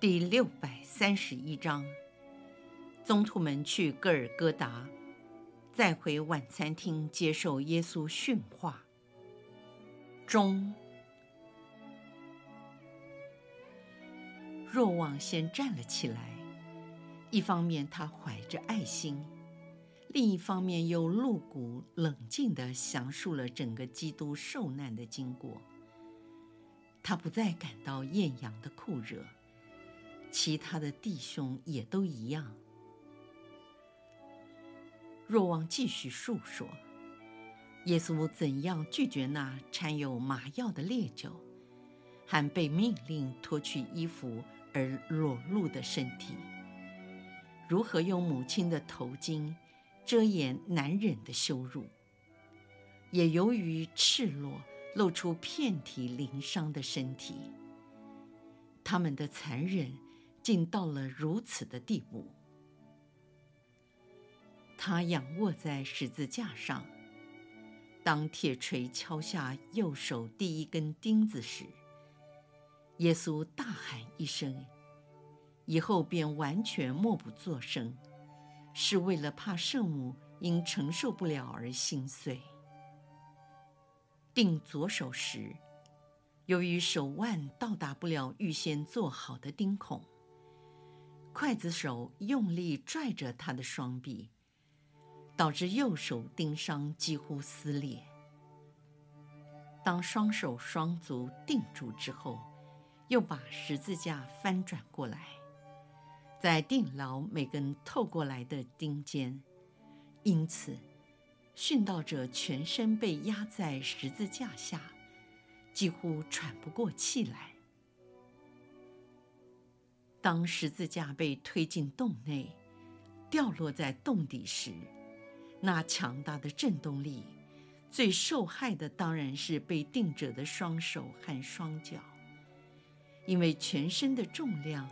第六百三十一章，宗徒们去戈尔戈达，再回晚餐厅接受耶稣训话。中，若望先站了起来，一方面他怀着爱心，另一方面又露骨冷静地详述了整个基督受难的经过。他不再感到艳阳的酷热。其他的弟兄也都一样。若望继续述说，耶稣怎样拒绝那掺有麻药的烈酒，还被命令脱去衣服而裸露的身体；如何用母亲的头巾遮掩难忍的羞辱，也由于赤裸露出遍体鳞伤的身体，他们的残忍。竟到了如此的地步。他仰卧在十字架上，当铁锤敲下右手第一根钉子时，耶稣大喊一声，以后便完全默不作声，是为了怕圣母因承受不了而心碎。钉左手时，由于手腕到达不了预先做好的钉孔。刽子手用力拽着他的双臂，导致右手钉伤几乎撕裂。当双手双足定住之后，又把十字架翻转过来，再钉牢每根透过来的钉尖。因此，殉道者全身被压在十字架下，几乎喘不过气来。当十字架被推进洞内，掉落在洞底时，那强大的震动力，最受害的当然是被钉者的双手和双脚，因为全身的重量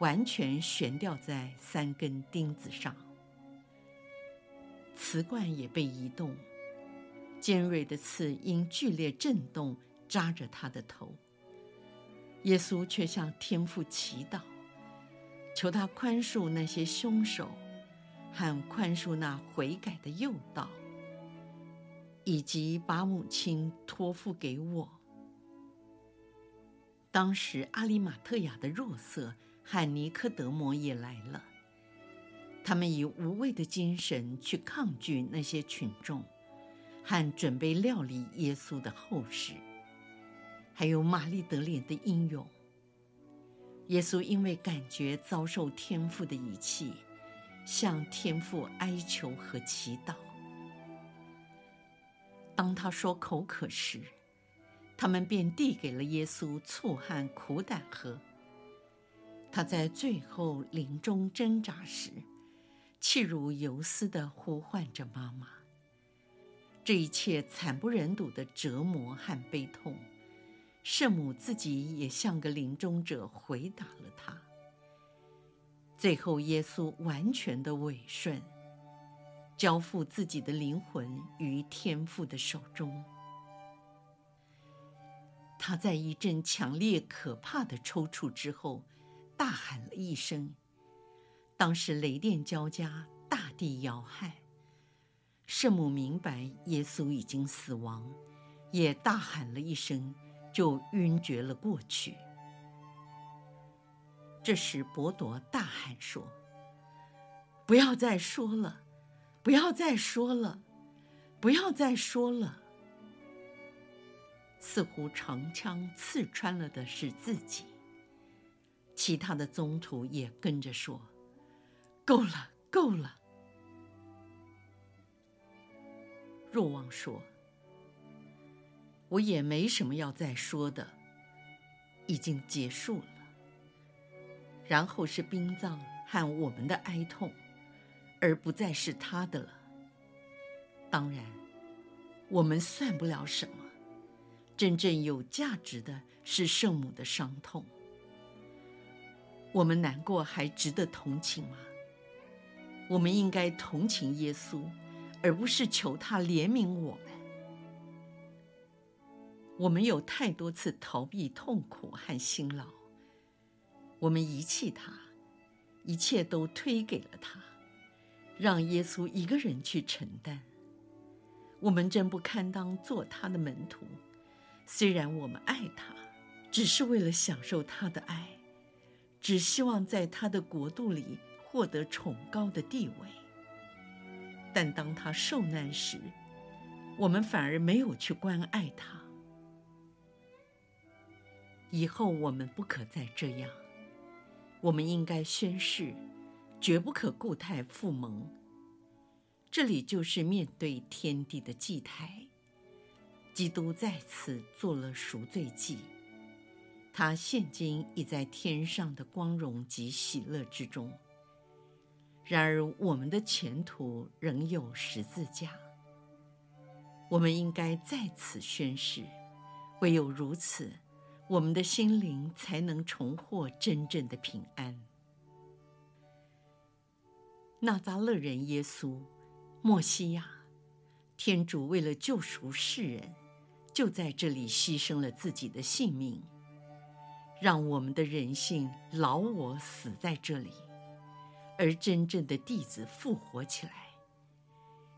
完全悬吊在三根钉子上。瓷罐也被移动，尖锐的刺因剧烈震动扎着他的头。耶稣却向天父祈祷。求他宽恕那些凶手，和宽恕那悔改的诱导，以及把母亲托付给我。当时阿里马特亚的若瑟和尼科德摩也来了，他们以无畏的精神去抗拒那些群众，和准备料理耶稣的后事，还有玛丽德莲的英勇。耶稣因为感觉遭受天父的遗弃，向天父哀求和祈祷。当他说口渴时，他们便递给了耶稣醋和苦胆喝。他在最后临终挣扎时，气如游丝地呼唤着妈妈。这一切惨不忍睹的折磨和悲痛。圣母自己也像个临终者回答了他。最后，耶稣完全的委顺，交付自己的灵魂于天父的手中。他在一阵强烈可怕的抽搐之后，大喊了一声，当时雷电交加，大地摇撼。圣母明白耶稣已经死亡，也大喊了一声。就晕厥了过去。这时，伯多大喊说：“不要再说了，不要再说了，不要再说了。”似乎长枪刺穿了的是自己。其他的宗徒也跟着说：“够了，够了。”若望说。我也没什么要再说的，已经结束了。然后是殡葬和我们的哀痛，而不再是他的了。当然，我们算不了什么，真正有价值的是圣母的伤痛。我们难过还值得同情吗？我们应该同情耶稣，而不是求他怜悯我们。我们有太多次逃避痛苦和辛劳，我们遗弃他，一切都推给了他，让耶稣一个人去承担。我们真不堪当做他的门徒，虽然我们爱他，只是为了享受他的爱，只希望在他的国度里获得崇高的地位。但当他受难时，我们反而没有去关爱他。以后我们不可再这样，我们应该宣誓，绝不可故态复萌。这里就是面对天地的祭台，基督在此做了赎罪祭，他现今已在天上的光荣及喜乐之中。然而我们的前途仍有十字架，我们应该在此宣誓，唯有如此。我们的心灵才能重获真正的平安。纳匝勒人耶稣，墨西亚，天主为了救赎世人，就在这里牺牲了自己的性命，让我们的人性老我死在这里，而真正的弟子复活起来。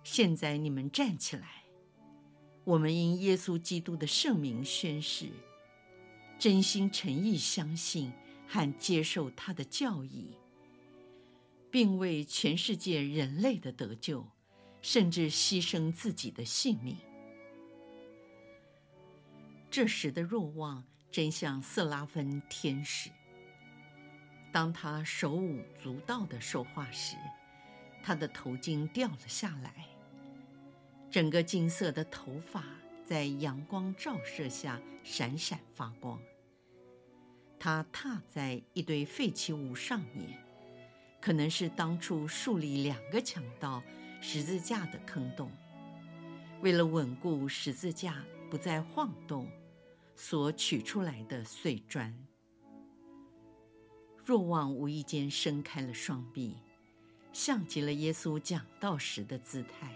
现在你们站起来，我们因耶稣基督的圣名宣誓。真心诚意相信和接受他的教义，并为全世界人类的得救，甚至牺牲自己的性命。这时的若望真像色拉芬天使，当他手舞足蹈地说话时，他的头巾掉了下来，整个金色的头发。在阳光照射下闪闪发光。他踏在一堆废弃物上面，可能是当初树立两个强盗十字架的坑洞。为了稳固十字架不再晃动，所取出来的碎砖。若望无意间伸开了双臂，像极了耶稣讲道时的姿态。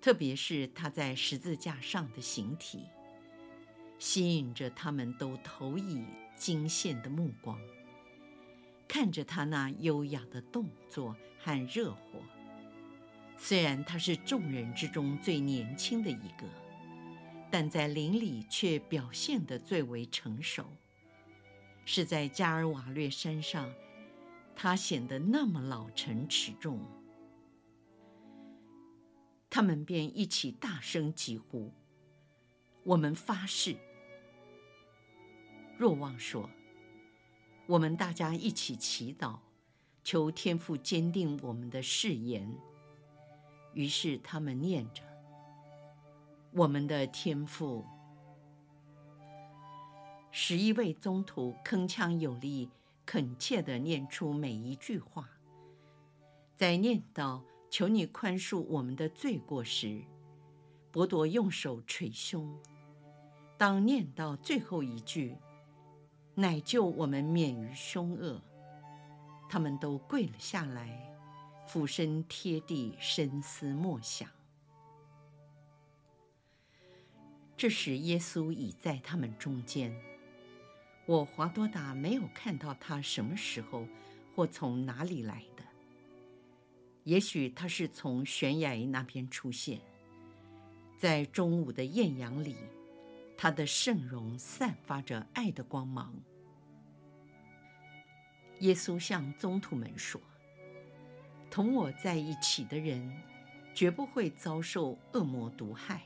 特别是他在十字架上的形体，吸引着他们都投以惊羡的目光，看着他那优雅的动作和热火。虽然他是众人之中最年轻的一个，但在林里却表现得最为成熟。是在加尔瓦略山上，他显得那么老成持重。他们便一起大声疾呼：“我们发誓！”若望说：“我们大家一起祈祷，求天父坚定我们的誓言。”于是他们念着：“我们的天父。”十一位宗徒铿锵有力、恳切地念出每一句话，在念到。求你宽恕我们的罪过时，伯铎用手捶胸。当念到最后一句，乃救我们免于凶恶，他们都跪了下来，俯身贴地，深思默想。这时，耶稣已在他们中间。我华多达没有看到他什么时候或从哪里来的。也许他是从悬崖那边出现，在中午的艳阳里，他的圣容散发着爱的光芒。耶稣向宗徒们说：“同我在一起的人，绝不会遭受恶魔毒害。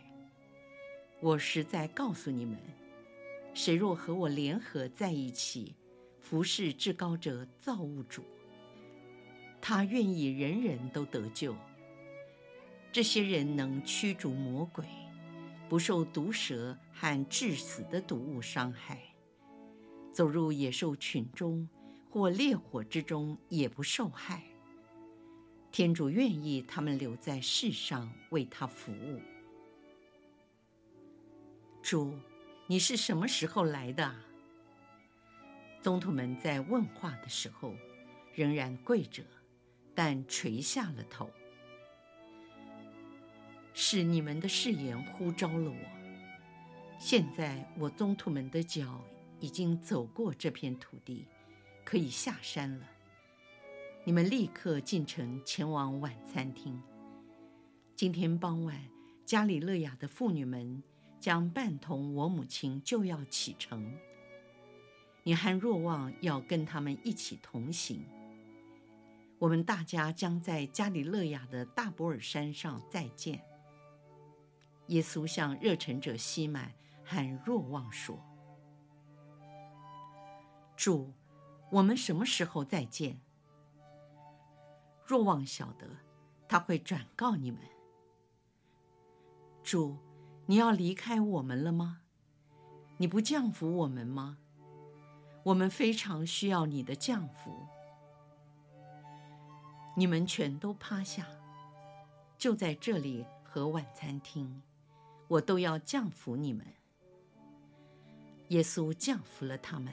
我实在告诉你们，谁若和我联合在一起，服侍至高者造物主。”他愿意人人都得救。这些人能驱逐魔鬼，不受毒蛇和致死的毒物伤害，走入野兽群中，或烈火之中也不受害。天主愿意他们留在世上为他服务。主，你是什么时候来的？宗徒们在问话的时候，仍然跪着，但垂下了头。是你们的誓言呼召了我。现在我宗徒们的脚已经走过这片土地，可以下山了。你们立刻进城前往晚餐厅。今天傍晚，加里勒亚的妇女们将伴同我母亲就要启程。你和若望要跟他们一起同行。我们大家将在加里勒亚的大伯尔山上再见。耶稣向热忱者西满喊若望说：“主，我们什么时候再见？”若望晓得，他会转告你们：“主，你要离开我们了吗？你不降服我们吗？我们非常需要你的降服。”你们全都趴下，就在这里和晚餐厅。我都要降服你们。耶稣降服了他们。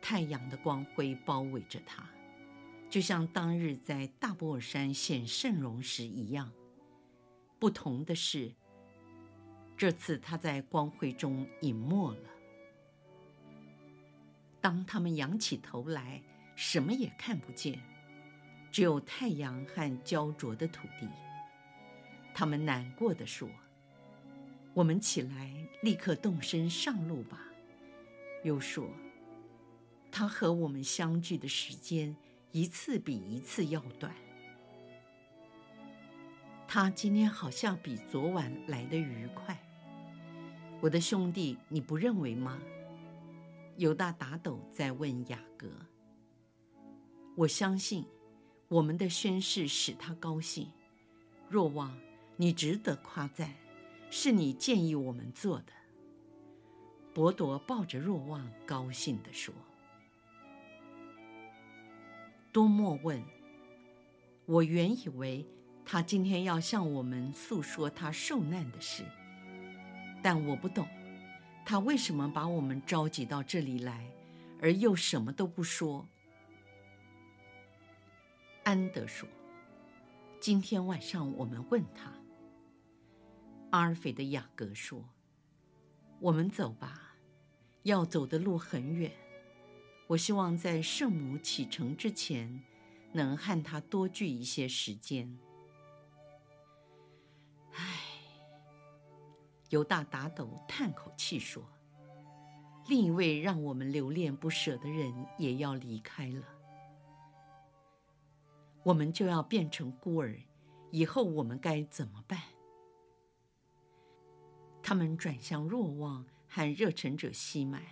太阳的光辉包围着他，就像当日在大伯尔山显圣容时一样。不同的是，这次他在光辉中隐没了。当他们仰起头来，什么也看不见，只有太阳和焦灼的土地。他们难过地说。我们起来，立刻动身上路吧。又说，他和我们相聚的时间一次比一次要短。他今天好像比昨晚来得愉快。我的兄弟，你不认为吗？犹大打斗在问雅各。我相信，我们的宣誓使他高兴。若望，你值得夸赞。是你建议我们做的。伯铎抱着若望，高兴地说：“多莫问，我原以为他今天要向我们诉说他受难的事，但我不懂，他为什么把我们召集到这里来，而又什么都不说。”安德说：“今天晚上我们问他。”阿尔菲的雅各说：“我们走吧，要走的路很远。我希望在圣母启程之前，能和她多聚一些时间。”唉，犹大打斗叹口气说：“另一位让我们留恋不舍的人也要离开了，我们就要变成孤儿，以后我们该怎么办？”他们转向若望和热忱者西满，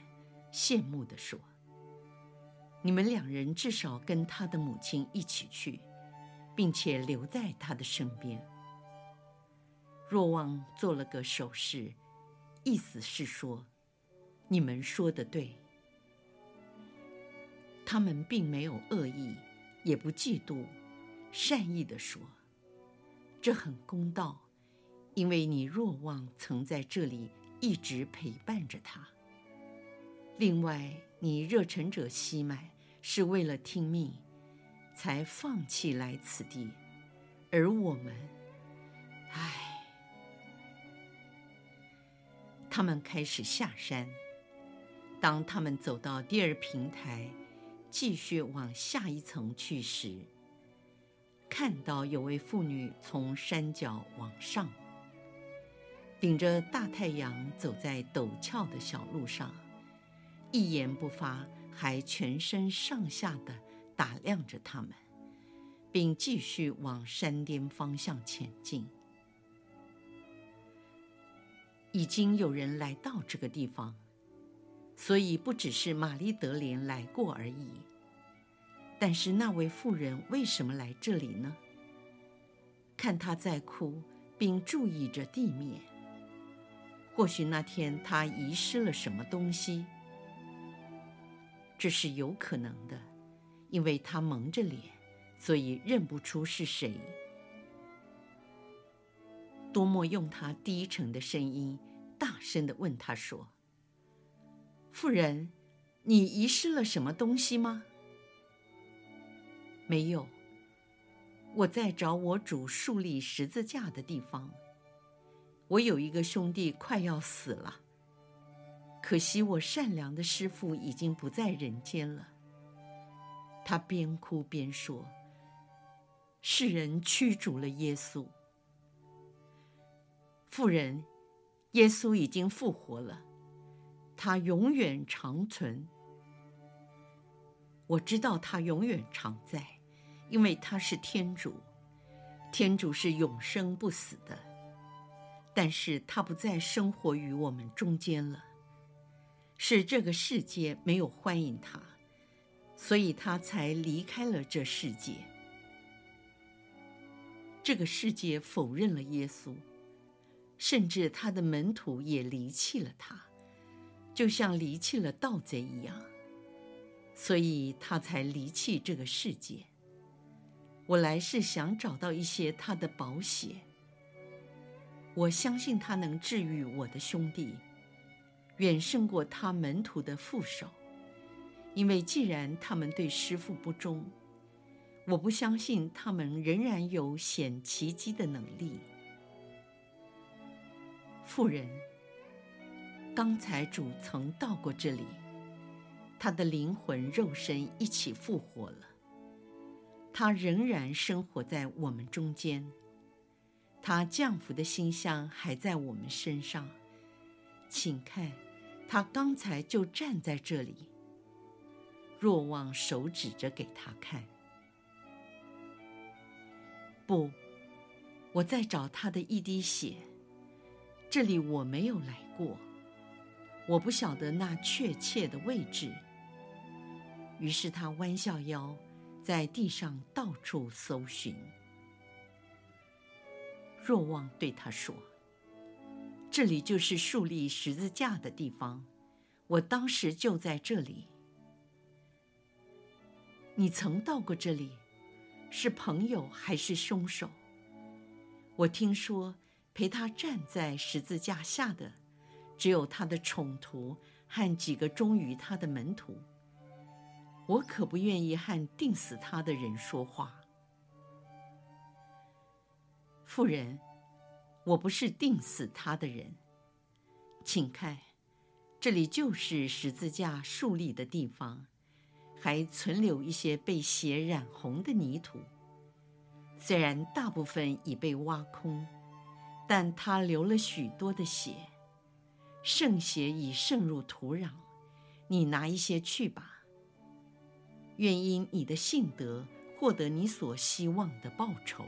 羡慕地说：“你们两人至少跟他的母亲一起去，并且留在他的身边。”若望做了个手势，意思是说：“你们说的对。”他们并没有恶意，也不嫉妒，善意地说：“这很公道。”因为你若望曾在这里一直陪伴着他。另外，你热忱者西满是为了听命，才放弃来此地，而我们，唉，他们开始下山。当他们走到第二平台，继续往下一层去时，看到有位妇女从山脚往上。顶着大太阳走在陡峭的小路上，一言不发，还全身上下的打量着他们，并继续往山巅方向前进。已经有人来到这个地方，所以不只是玛丽德莲来过而已。但是那位妇人为什么来这里呢？看她在哭，并注意着地面。或许那天他遗失了什么东西。这是有可能的，因为他蒙着脸，所以认不出是谁。多莫用他低沉的声音，大声地问他说：“妇人，你遗失了什么东西吗？”“没有，我在找我主树立十字架的地方。我有一个兄弟快要死了，可惜我善良的师父已经不在人间了。”他边哭边说：“世人驱逐了耶稣。”妇人，耶稣已经复活了，他永远长存。我知道他永远常在，因为他是天主，天主是永生不死的。但是他不再生活于我们中间了，是这个世界没有欢迎他，所以他才离开了这世界。这个世界否认了耶稣。甚至他的门徒也离弃了他，就像离弃了盗贼一样，所以他才离弃这个世界。我来是想找到一些他的宝血。我相信他能治愈我的兄弟，远胜过他门徒的副手，因为既然他们对师父不忠，我不相信他们仍然有显奇迹的能力。妇人，刚才主曾到过这里，他的灵魂、肉身一起复活了。他仍然生活在我们中间，他降服的馨香还在我们身上。请看，他刚才就站在这里。若望手指着给他看。不，我在找他的一滴血。这里我没有来过，我不晓得那确切的位置。于是他弯下腰，在地上到处搜寻。若望对他说：“这里就是树立十字架的地方，我当时就在这里。你曾到过这里，是朋友还是凶手？我听说。”陪他站在十字架下的，只有他的宠徒和几个忠于他的门徒。我可不愿意和钉死他的人说话。妇人，我不是钉死他的人。请看，这里就是十字架竖立的地方，还存留一些被血染红的泥土，虽然大部分已被挖空。但他流了许多的血，圣血已渗入土壤，你拿一些去吧。愿因你的信德获得你所希望的报酬。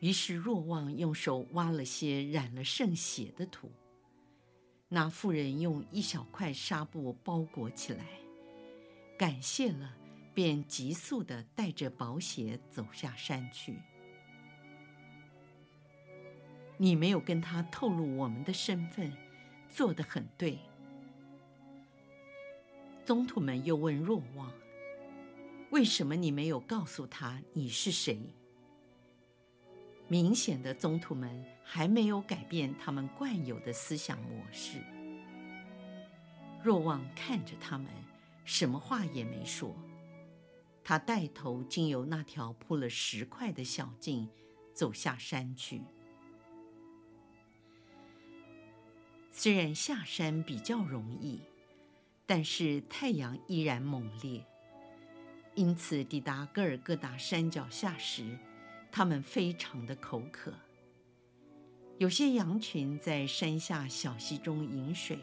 于是若望用手挖了些染了圣血的土，那妇人用一小块纱布包裹起来，感谢了，便急速地带着宝血走下山去。你没有跟他透露我们的身份，做得很对。宗徒们又问若望：“为什么你没有告诉他你是谁？”明显的，宗徒们还没有改变他们惯有的思想模式。若望看着他们，什么话也没说。他带头经由那条铺了石块的小径，走下山去。虽然下山比较容易，但是太阳依然猛烈，因此抵达各尔各答山脚下时，他们非常的口渴。有些羊群在山下小溪中饮水，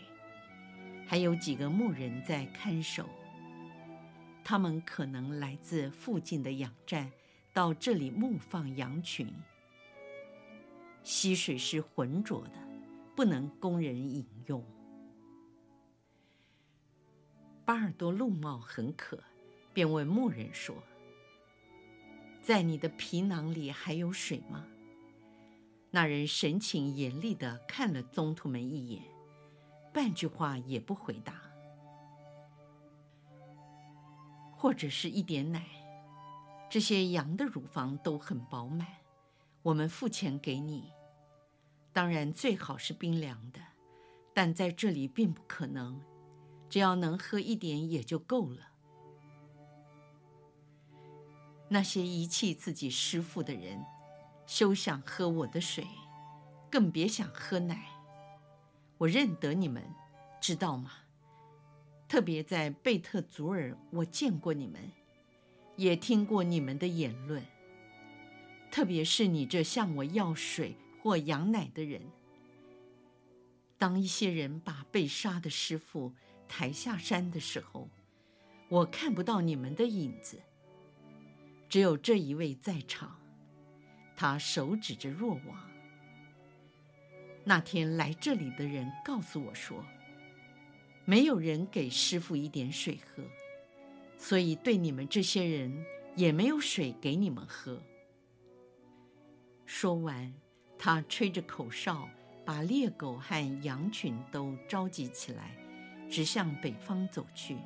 还有几个牧人在看守。他们可能来自附近的养站，到这里牧放羊群。溪水是浑浊的。不能供人饮用。巴尔多路茂很渴，便问牧人说：“在你的皮囊里还有水吗？”那人神情严厉地看了宗徒们一眼，半句话也不回答。或者是一点奶。这些羊的乳房都很饱满，我们付钱给你。当然最好是冰凉的，但在这里并不可能。只要能喝一点也就够了。那些遗弃自己师父的人，休想喝我的水，更别想喝奶。我认得你们，知道吗？特别在贝特祖尔，我见过你们，也听过你们的言论。特别是你这向我要水或羊奶的人。当一些人把被杀的师父抬下山的时候，我看不到你们的影子。只有这一位在场，他手指着若王。那天来这里的人告诉我说，没有人给师傅一点水喝，所以对你们这些人也没有水给你们喝。说完，他吹着口哨，把猎狗和羊群都召集起来，直向北方走去。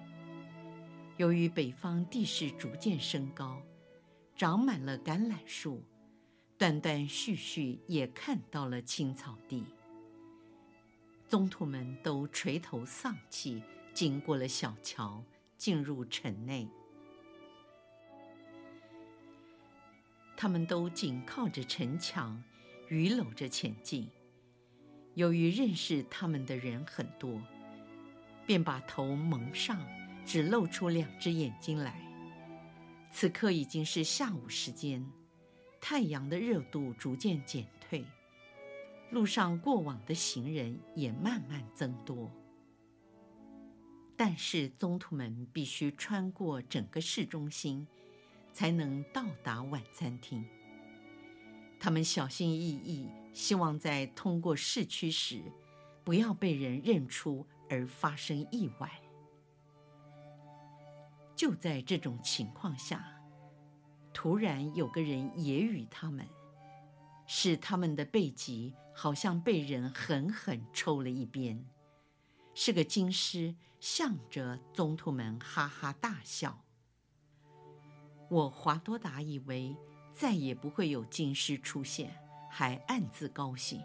由于北方地势逐渐升高，长满了橄榄树。断断续续也看到了青草地。宗徒们都垂头丧气，经过了小桥，进入城内。他们都紧靠着城墙，伛僂着前进。由于认识他们的人很多，便把头蒙上，只露出两只眼睛来。此刻已经是下午时间。太阳的热度逐渐减退，路上过往的行人也慢慢增多。但是宗徒们必须穿过整个市中心，才能到达晚餐厅。他们小心翼翼，希望在通过市区时，不要被人认出而发生意外。就在这种情况下，突然有个人揶揄他们，使他们的背脊好像被人狠狠抽了一鞭。是个经师，向着宗徒们哈哈大笑。我华多达以为再也不会有经师出现，还暗自高兴。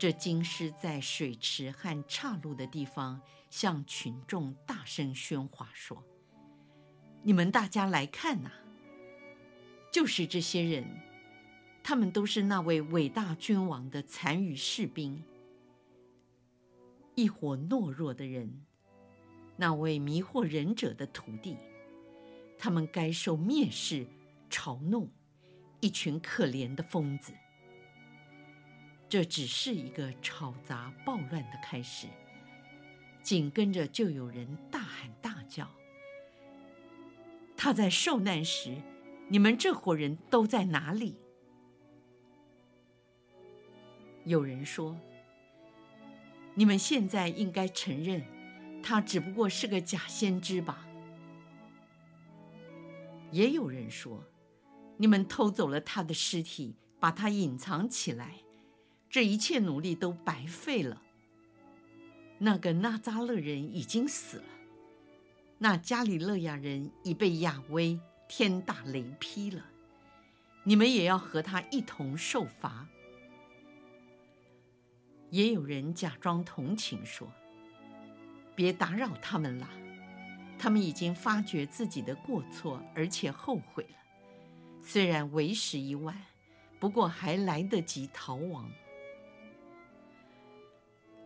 这京师在水池和岔路的地方向群众大声喧哗说。你们大家来看呐，就是这些人，他们都是那位伟大君王的残余士兵，一伙懦弱的人，那位迷惑人者的徒弟，他们该受蔑视、嘲弄，一群可怜的疯子。这只是一个吵杂暴乱的开始，紧跟着就有人大喊大叫。他在受难时，你们这伙人都在哪里？有人说：“你们现在应该承认，他只不过是个假先知吧？”也有人说：“你们偷走了他的尸体，把他隐藏起来，这一切努力都白费了。那个纳扎勒人已经死了。”那加里勒亚人已被亚威天打雷劈了，你们也要和他一同受罚。也有人假装同情说：“别打扰他们了，他们已经发觉自己的过错，而且后悔了。虽然为时已晚，不过还来得及逃亡。”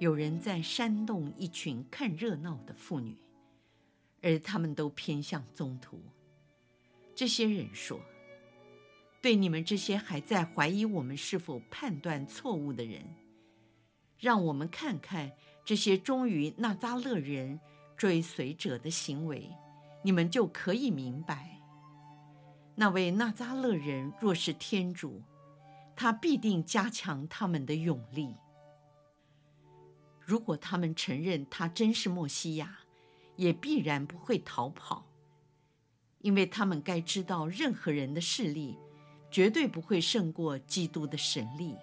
有人在煽动一群看热闹的妇女。而他们都偏向宗徒。这些人说：“对你们这些还在怀疑我们是否判断错误的人，让我们看看这些忠于纳扎勒人追随者的行为，你们就可以明白。那位纳扎勒人若是天主，他必定加强他们的勇力。如果他们承认他真是默西亚。”也必然不会逃跑，因为他们该知道，任何人的势力绝对不会胜过基督的神力。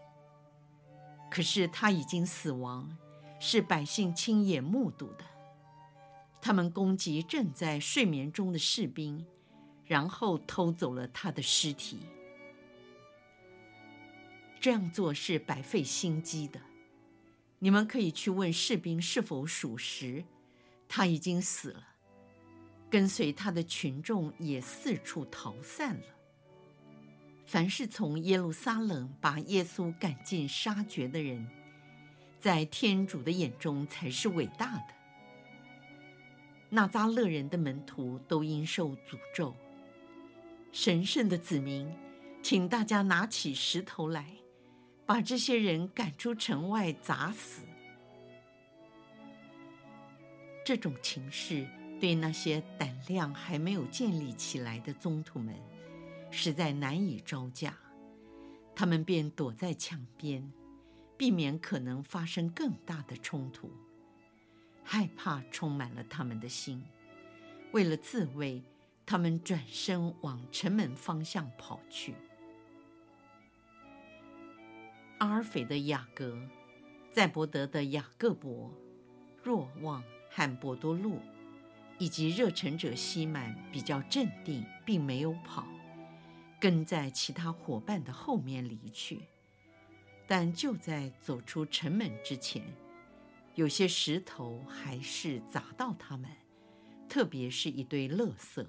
可是他已经死亡，是百姓亲眼目睹的。他们攻击正在睡眠中的士兵，然后偷走了他的尸体。这样做是白费心机的。你们可以去问士兵是否属实，他已经死了。跟随他的群众也四处逃散了。凡是从耶路撒冷把耶稣赶尽杀绝的人，在天主的眼中才是伟大的。那扎勒人的门徒都应受诅咒。神圣的子民，请大家拿起石头来，把这些人赶出城外砸死。这种情势对那些胆量还没有建立起来的宗徒们，实在难以招架。他们便躲在墙边，避免可能发生更大的冲突。害怕充满了他们的心，为了自卫，他们转身往城门方向跑去。阿尔斐的雅各、赞伯德的雅各伯、若望和伯多禄，以及热忱者西满比较镇定，并没有跑，跟在其他伙伴的后面离去。但就在走出城门之前，有些石头还是砸到他们，特别是一堆垃圾。